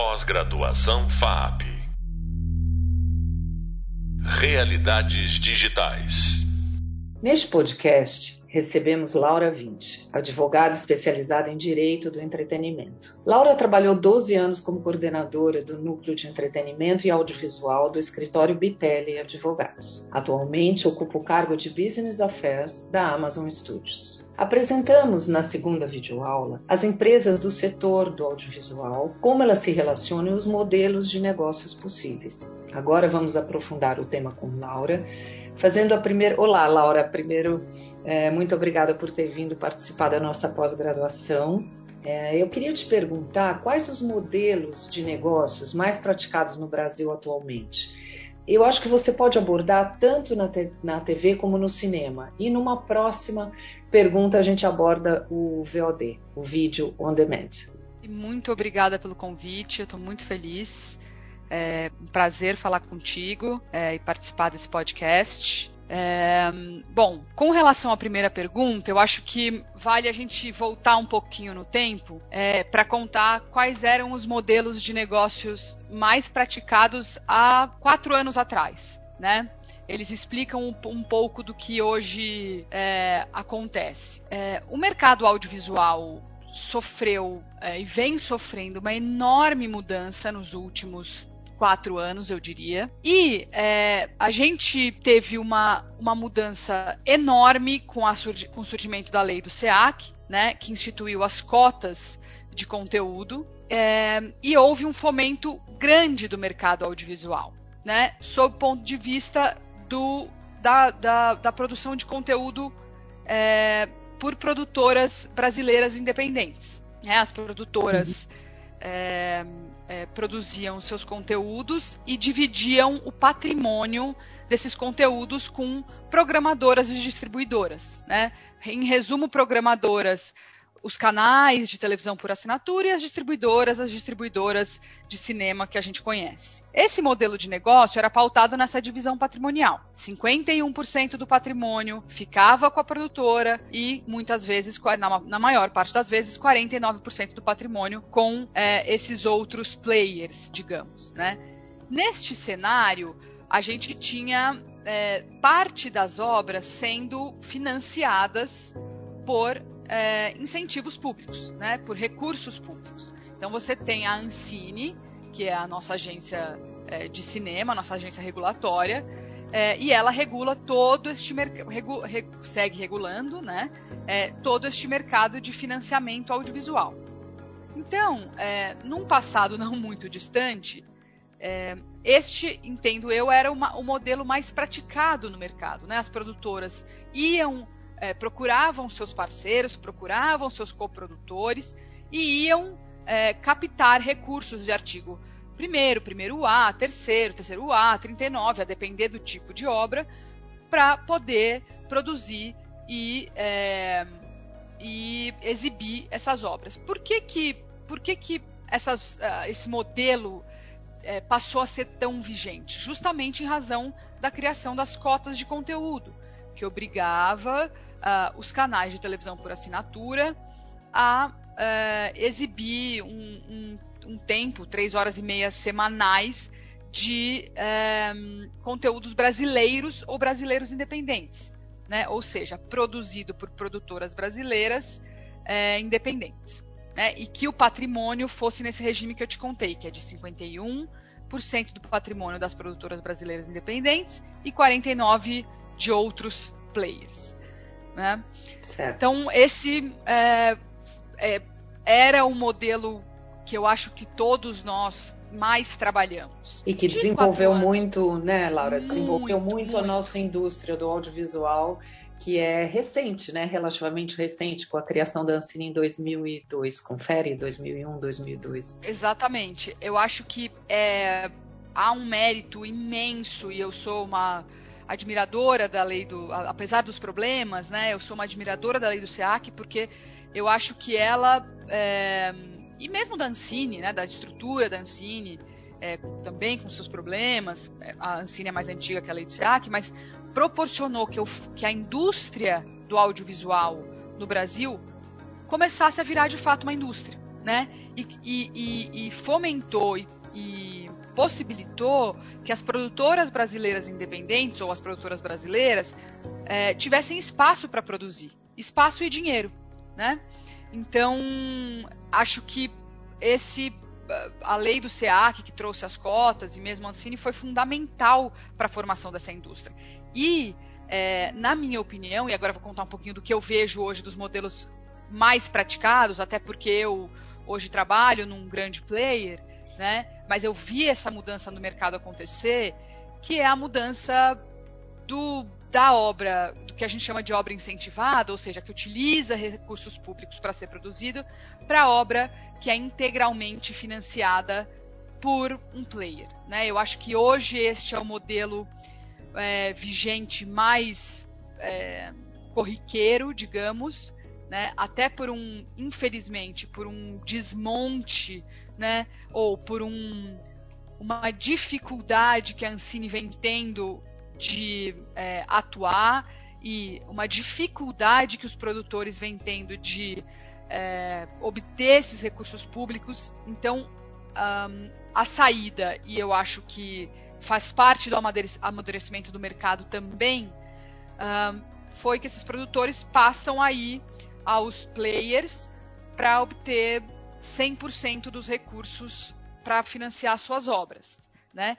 Pós-graduação FAP. Realidades digitais. Neste podcast, recebemos Laura Vinci, advogada especializada em Direito do Entretenimento. Laura trabalhou 12 anos como coordenadora do Núcleo de Entretenimento e Audiovisual do escritório Bitelli Advogados. Atualmente ocupa o cargo de Business Affairs da Amazon Studios. Apresentamos na segunda videoaula as empresas do setor do audiovisual, como elas se relacionam e os modelos de negócios possíveis. Agora vamos aprofundar o tema com Laura, fazendo a primeira. Olá, Laura. Primeiro, é, muito obrigada por ter vindo participar da nossa pós-graduação. É, eu queria te perguntar quais os modelos de negócios mais praticados no Brasil atualmente eu acho que você pode abordar tanto na, te na TV como no cinema. E numa próxima pergunta a gente aborda o VOD, o Vídeo On Demand. Muito obrigada pelo convite, eu estou muito feliz. É um prazer falar contigo é, e participar desse podcast. É, bom, com relação à primeira pergunta, eu acho que vale a gente voltar um pouquinho no tempo é, para contar quais eram os modelos de negócios mais praticados há quatro anos atrás, né? Eles explicam um, um pouco do que hoje é, acontece. É, o mercado audiovisual sofreu é, e vem sofrendo uma enorme mudança nos últimos quatro anos, eu diria. E é, a gente teve uma, uma mudança enorme com, a, com o surgimento da lei do SEAC, né, que instituiu as cotas de conteúdo, é, e houve um fomento grande do mercado audiovisual, né, sob o ponto de vista do, da, da, da produção de conteúdo é, por produtoras brasileiras independentes. Né, as produtoras. Uhum. É, é, produziam seus conteúdos e dividiam o patrimônio desses conteúdos com programadoras e distribuidoras. Né? Em resumo, programadoras os canais de televisão por assinatura e as distribuidoras, as distribuidoras de cinema que a gente conhece. Esse modelo de negócio era pautado nessa divisão patrimonial. 51% do patrimônio ficava com a produtora e muitas vezes, na maior parte das vezes, 49% do patrimônio com é, esses outros players, digamos. Né? Neste cenário, a gente tinha é, parte das obras sendo financiadas por é, incentivos públicos, né, por recursos públicos. Então você tem a Ancine, que é a nossa agência é, de cinema, nossa agência regulatória, é, e ela regula todo este mercado, regu segue regulando, né, é, todo este mercado de financiamento audiovisual. Então, é, num passado não muito distante, é, este, entendo eu, era uma, o modelo mais praticado no mercado. Né? As produtoras iam é, procuravam seus parceiros, procuravam seus coprodutores e iam é, captar recursos de artigo primeiro, primeiro A, terceiro, terceiro A, 39, a depender do tipo de obra, para poder produzir e, é, e exibir essas obras. Por que que, por que, que essas, uh, esse modelo é, passou a ser tão vigente? Justamente em razão da criação das cotas de conteúdo, que obrigava uh, os canais de televisão por assinatura a uh, exibir um, um, um, tempo, três horas e meia semanais, de um, conteúdos brasileiros ou brasileiros independentes. Né? Ou seja, produzido por produtoras brasileiras uh, independentes. Né? E que o patrimônio fosse nesse regime que eu te contei, que é de 51% do patrimônio das produtoras brasileiras independentes e 49% de outros players. Né? Então, esse é, é, era o modelo que eu acho que todos nós mais trabalhamos. E que de desenvolveu muito, né, Laura? Desenvolveu muito, muito, a nossa indústria do audiovisual, que é recente, né? Relativamente recente, com a criação da Ancine em 2002. Confere? 2001, 2002. Exatamente. Eu acho que é, há um mérito imenso, e eu sou uma admiradora da lei do. Apesar dos problemas, né? Eu sou uma admiradora da lei do SEAC, porque eu acho que ela. É, e mesmo da Ancine, né? Da estrutura da Ancine, é, também com seus problemas. É, a Ancine é mais antiga que a lei do SEAC, mas proporcionou que, eu, que a indústria do audiovisual no Brasil começasse a virar de fato uma indústria. Né? E, e, e, fomentou e, e possibilitou que as produtoras brasileiras independentes ou as produtoras brasileiras é, tivessem espaço para produzir, espaço e dinheiro, né? Então acho que esse a lei do SEAC que trouxe as cotas e mesmo a Ancine foi fundamental para a formação dessa indústria. E é, na minha opinião, e agora vou contar um pouquinho do que eu vejo hoje dos modelos mais praticados, até porque eu hoje trabalho num grande player, né? Mas eu vi essa mudança no mercado acontecer, que é a mudança do da obra, do que a gente chama de obra incentivada, ou seja, que utiliza recursos públicos para ser produzido, para obra que é integralmente financiada por um player. Né? Eu acho que hoje este é o modelo é, vigente mais é, corriqueiro, digamos, né? até por um, infelizmente, por um desmonte, né? ou por um, uma dificuldade que a Ancine vem tendo de é, atuar e uma dificuldade que os produtores vêm tendo de é, obter esses recursos públicos. Então, um, a saída, e eu acho que faz parte do amadurecimento do mercado também, um, foi que esses produtores passam aí aos players para obter 100% dos recursos para financiar suas obras, né?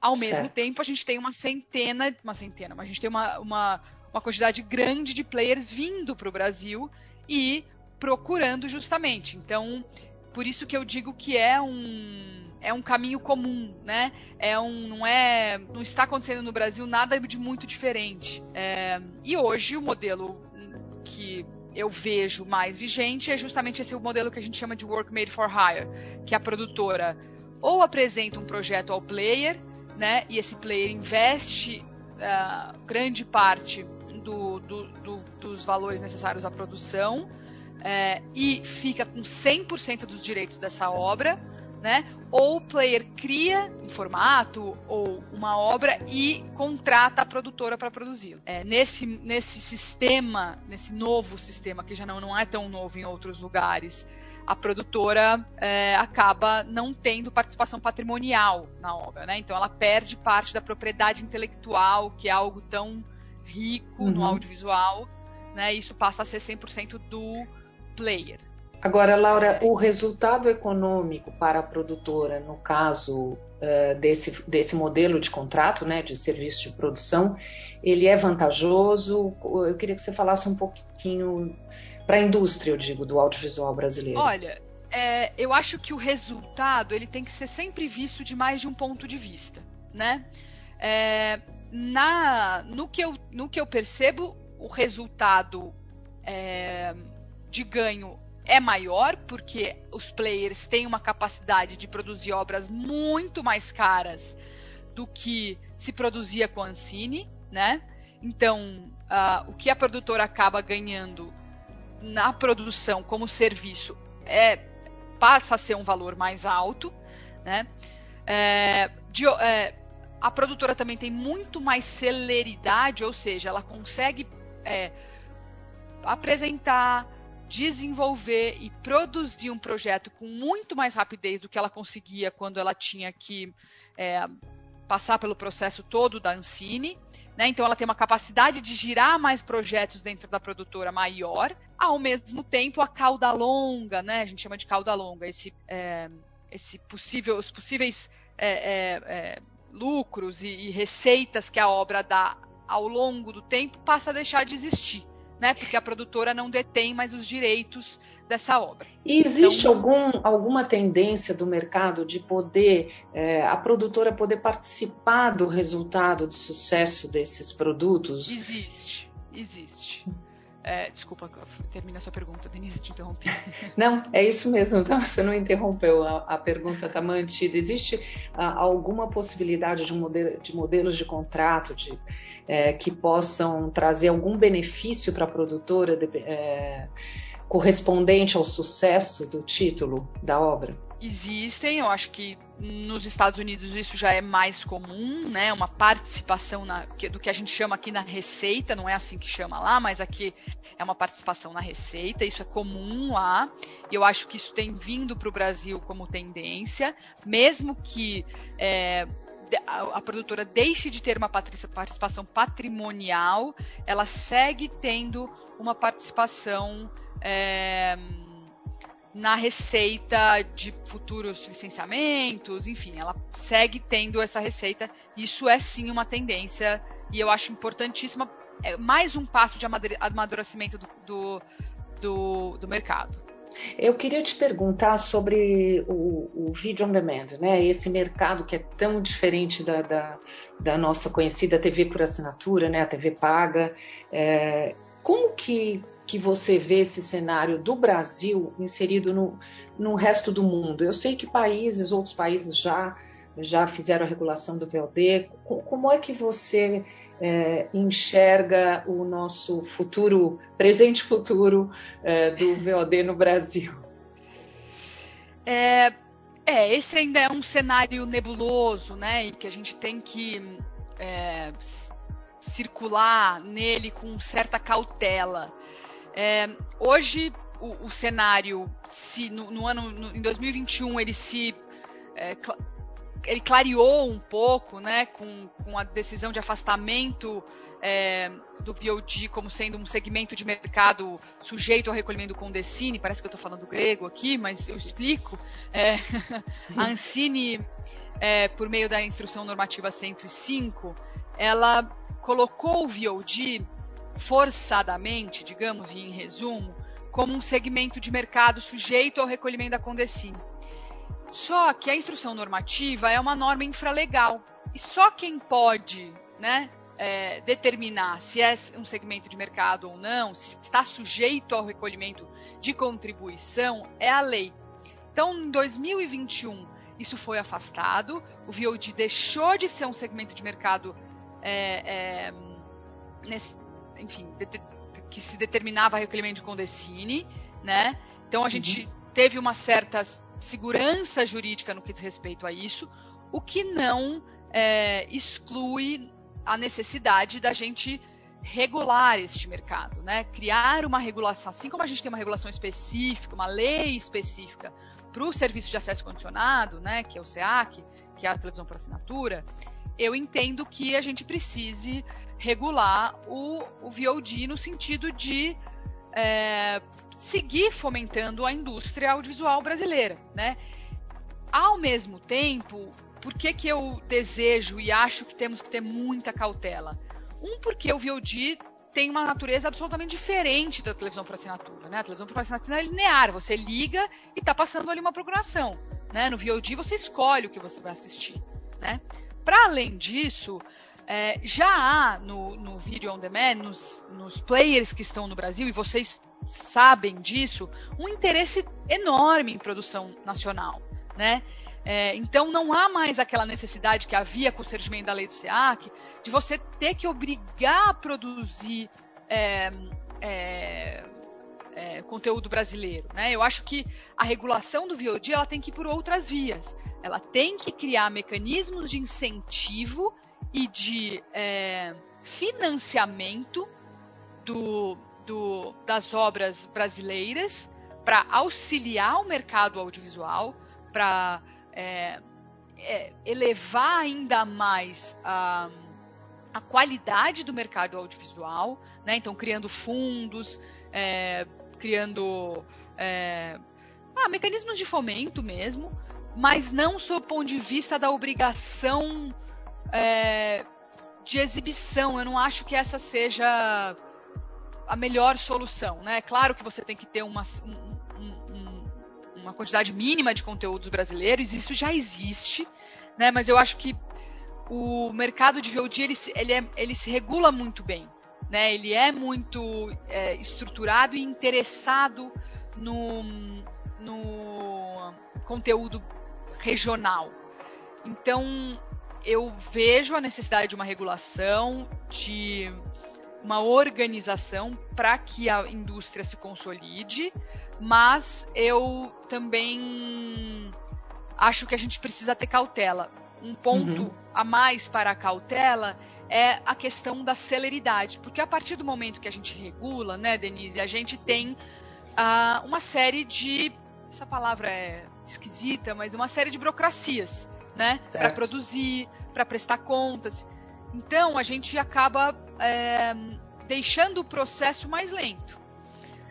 Ao mesmo certo. tempo, a gente tem uma centena, uma centena, mas a gente tem uma, uma, uma quantidade grande de players vindo para o Brasil e procurando justamente. Então, por isso que eu digo que é um é um caminho comum, né? É um, não é, não está acontecendo no Brasil nada de muito diferente. É, e hoje o modelo que eu vejo mais vigente é justamente esse modelo que a gente chama de work made for hire, que a produtora ou apresenta um projeto ao player, né? E esse player investe uh, grande parte do, do, do, dos valores necessários à produção é, e fica com 100% dos direitos dessa obra, né? Ou o player cria um formato ou uma obra e contrata a produtora para produzi-lo. É, nesse, nesse sistema, nesse novo sistema, que já não, não é tão novo em outros lugares, a produtora é, acaba não tendo participação patrimonial na obra, né? Então ela perde parte da propriedade intelectual, que é algo tão rico uhum. no audiovisual, né? Isso passa a ser 100% do player. Agora, Laura, o resultado econômico para a produtora, no caso uh, desse, desse modelo de contrato, né, de serviço de produção, ele é vantajoso? Eu queria que você falasse um pouquinho para a indústria, eu digo, do audiovisual brasileiro. Olha, é, eu acho que o resultado ele tem que ser sempre visto de mais de um ponto de vista, né? É, na, no, que eu, no que eu percebo, o resultado é, de ganho é maior, porque os players têm uma capacidade de produzir obras muito mais caras do que se produzia com a Ancine, né? Então, uh, o que a produtora acaba ganhando na produção como serviço é passa a ser um valor mais alto, né? É, de, é, a produtora também tem muito mais celeridade, ou seja, ela consegue é, apresentar, desenvolver e produzir um projeto com muito mais rapidez do que ela conseguia quando ela tinha que é, passar pelo processo todo da Ancine. Né? Então ela tem uma capacidade de girar mais projetos dentro da produtora maior, ao mesmo tempo a cauda longa, né? A gente chama de cauda longa, esse, é, esse possível, os possíveis é, é, é lucros e, e receitas que a obra dá ao longo do tempo passa a deixar de existir né? Porque a produtora não detém mais os direitos dessa obra. E existe então, algum, alguma tendência do mercado de poder é, a produtora poder participar do resultado de sucesso desses produtos? Existe, existe. É, desculpa, termina a sua pergunta, Denise, te interrompi. Não, é isso mesmo, não, você não interrompeu, a, a pergunta está mantida. Existe a, alguma possibilidade de, um modelo, de modelos de contrato, de é, que possam trazer algum benefício para a produtora de, é, correspondente ao sucesso do título da obra? existem, eu acho que nos Estados Unidos isso já é mais comum, né? Uma participação na, do que a gente chama aqui na receita, não é assim que chama lá, mas aqui é uma participação na receita, isso é comum lá, e eu acho que isso tem vindo para o Brasil como tendência, mesmo que é, a, produtora deixe de ter uma participação patrimonial, ela segue tendo uma participação. É, na receita de futuros licenciamentos, enfim, ela segue tendo essa receita. Isso é sim uma tendência e eu acho importantíssima. É mais um passo de amadurecimento do, do, do, do mercado. Eu queria te perguntar sobre o, o vídeo on demand, né? Esse mercado que é tão diferente da, da, da nossa conhecida TV por assinatura, né? A TV paga. É, como que que você vê esse cenário do Brasil inserido no, no resto do mundo? Eu sei que países, outros países já, já fizeram a regulação do VOD. Como é que você é, enxerga o nosso futuro, presente futuro é, do VOD no Brasil? É, é, esse ainda é um cenário nebuloso, né? E que a gente tem que é, circular nele com certa cautela. É, hoje, o, o, cenário, se no, no ano, no, em 2021, ele se é, cl ele clareou um pouco, né, com, com a decisão de afastamento é, do VOD como sendo um segmento de mercado sujeito ao recolhimento com Decine, parece que eu estou falando grego aqui, mas eu explico. É, a Ancine, é, por meio da instrução normativa 105, ela colocou o VOD forçadamente, digamos, e em resumo, como um segmento de mercado sujeito ao recolhimento da Condecine. Só que a instrução normativa é uma norma infralegal e só quem pode, né, é, determinar se é um segmento de mercado ou não, se está sujeito ao recolhimento de contribuição, é a lei. Então, em 2021, isso foi afastado, o VOD deixou de ser um segmento de mercado é, é, nesse, enfim, que se determinava recolhimento de Condecine, né? Então a gente uhum. teve uma certa segurança jurídica no que diz respeito a isso, o que não é, exclui a necessidade da gente regular este mercado, né? Criar uma regulação, assim como a gente tem uma regulação específica, uma lei específica para o serviço de acesso condicionado, né? Que é o SEAC, que é a televisão por assinatura. Eu entendo que a gente precise regular o, o VOD no sentido de é, seguir fomentando a indústria audiovisual brasileira, né? Ao mesmo tempo, por que, que eu desejo e acho que temos que ter muita cautela? Um, porque o VOD tem uma natureza absolutamente diferente da televisão por assinatura, né? A televisão por assinatura é linear, você liga e está passando ali uma programação, né? No VOD você escolhe o que você vai assistir, né? Para além disso, é, já há no, no Video On Demand, nos, nos players que estão no Brasil, e vocês sabem disso, um interesse enorme em produção nacional, né? É, então não há mais aquela necessidade que havia com o surgimento da lei do SEAC de você ter que obrigar a produzir é, é, é, conteúdo brasileiro. Né? Eu acho que a regulação do VOD ela tem que ir por outras vias. Ela tem que criar mecanismos de incentivo e de é, financiamento do, do, das obras brasileiras para auxiliar o mercado audiovisual, para é, é, elevar ainda mais a, a qualidade do mercado audiovisual, né? então criando fundos, é, criando é, ah, mecanismos de fomento mesmo, mas não sob o ponto de vista da obrigação é, de exibição. Eu não acho que essa seja a melhor solução. Né? Claro que você tem que ter uma, um, um, uma quantidade mínima de conteúdos brasileiros, isso já existe, né? mas eu acho que o mercado de VOD ele, ele, é, ele se regula muito bem. Né? Ele é muito é, estruturado e interessado no, no conteúdo regional. Então, eu vejo a necessidade de uma regulação, de uma organização para que a indústria se consolide, mas eu também acho que a gente precisa ter cautela. Um ponto uhum. a mais para a cautela é a questão da celeridade, porque a partir do momento que a gente regula, né, Denise, a gente tem uh, uma série de essa palavra é esquisita, mas uma série de burocracias, né, para produzir, para prestar contas. Então a gente acaba é, deixando o processo mais lento.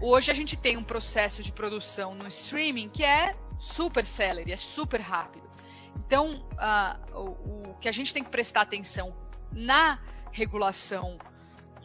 Hoje a gente tem um processo de produção no streaming que é super celery, é super rápido. Então, o, o, que a gente tem que prestar atenção na regulação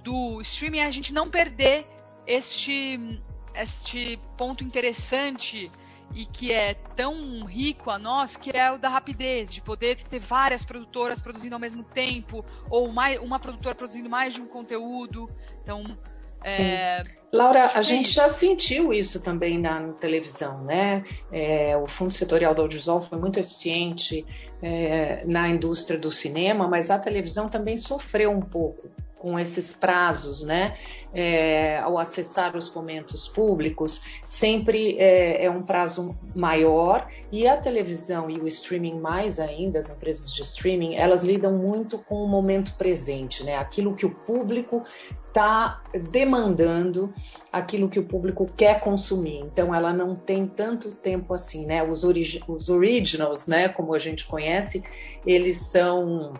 do streaming é a gente não perder este, este ponto interessante e que é tão rico a nós, que é o da rapidez, de poder ter várias produtoras produzindo ao mesmo tempo, ou mais, uma produtora produzindo mais de um conteúdo. Então, é, Laura, a gente já sentiu isso também na televisão, né? É, o Fundo Setorial do Audiovisual foi muito eficiente é, na indústria do cinema, mas a televisão também sofreu um pouco com esses prazos, né? É, ao acessar os fomentos públicos, sempre é, é, um prazo maior e a televisão e o streaming mais ainda, as empresas de streaming, elas lidam muito com o momento presente, né? Aquilo que o público está demandando, aquilo que o público quer consumir. Então, ela não tem tanto tempo assim, né? Os, os originals, né? Como a gente conhece, eles são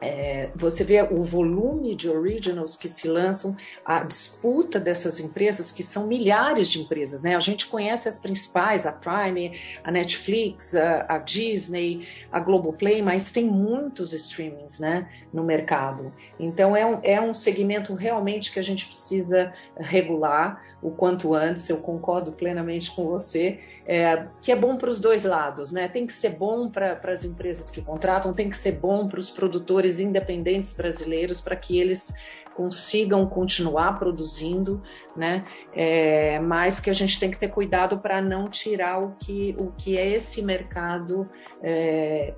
é, você vê o volume de originals que se lançam, a disputa dessas empresas, que são milhares de empresas, né? A gente conhece as principais, a Prime, a Netflix, a, a Disney, a Globoplay, mas tem muitos streamings, né, no mercado. Então é um, é um segmento realmente que a gente precisa regular o quanto antes, eu concordo plenamente com você, é, que é bom para os dois lados, né? Tem que ser bom para as empresas que contratam, tem que ser bom para os produtores independentes brasileiros, para que eles consigam continuar produzindo, né? É, mas que a gente tem que ter cuidado para não tirar o que, o que é esse mercado é,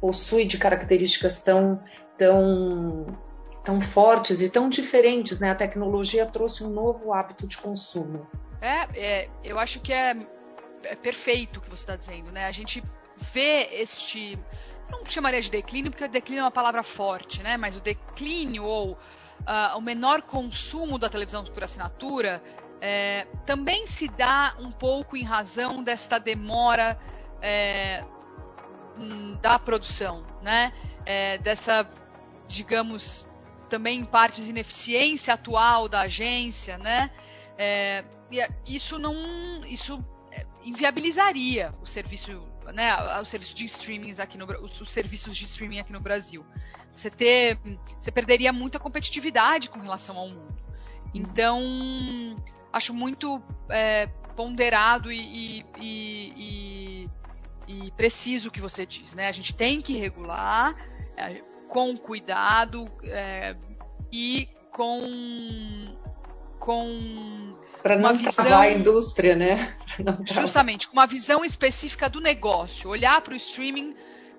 possui de características tão, tão tão fortes e tão diferentes, né? A tecnologia trouxe um novo hábito de consumo. É, é eu acho que é, é perfeito o que você está dizendo, né? A gente vê este, não chamaria de declínio porque declínio é uma palavra forte, né? Mas o declínio ou uh, o menor consumo da televisão por assinatura é, também se dá um pouco em razão desta demora é, hum, da produção, né? É, dessa, digamos, também em partes de ineficiência atual da agência, né? É, isso não, isso é, inviabilizaria o serviço, né? O serviço de streaming aqui no os, os serviços de streaming aqui no Brasil. Você ter, você perderia muita competitividade com relação ao mundo. Então, acho muito é, ponderado e, e, e, e, preciso o que você diz, né? A gente tem que regular. Com cuidado é, e com com para não visão, a indústria, né? Justamente, com uma visão específica do negócio, olhar para o streaming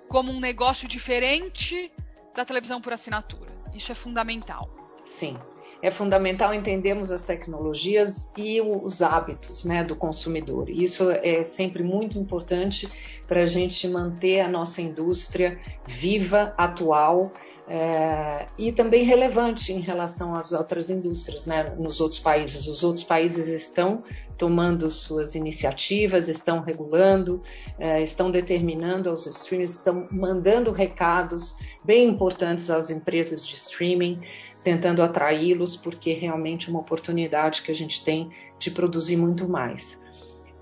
como um negócio diferente da televisão por assinatura. Isso é fundamental. Sim. É fundamental entendermos as tecnologias e os hábitos né, do consumidor. Isso é sempre muito importante para a gente manter a nossa indústria viva, atual é, e também relevante em relação às outras indústrias, né, nos outros países. Os outros países estão tomando suas iniciativas, estão regulando, é, estão determinando aos streamers, estão mandando recados bem importantes às empresas de streaming, tentando atraí-los, porque é realmente uma oportunidade que a gente tem de produzir muito mais.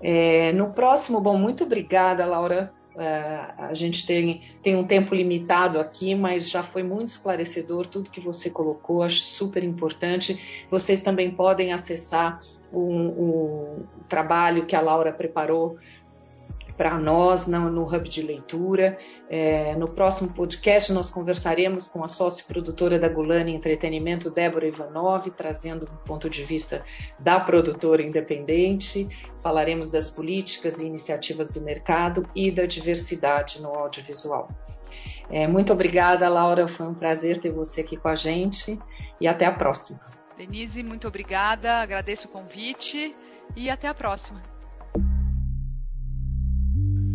É, no próximo, bom, muito obrigada, Laura, Uh, a gente tem, tem um tempo limitado aqui, mas já foi muito esclarecedor tudo que você colocou, acho super importante. Vocês também podem acessar o, o trabalho que a Laura preparou para nós no, no, Hub de Leitura. É, no próximo podcast, nós conversaremos com a sócia produtora da Gulani Entretenimento, Débora Ivanov, trazendo um ponto de vista da produtora independente. Falaremos das políticas e iniciativas do mercado e da diversidade no audiovisual. É, muito obrigada, Laura. Foi um prazer ter você aqui com a gente e até a próxima. Denise, muito obrigada. Agradeço o convite e até a próxima.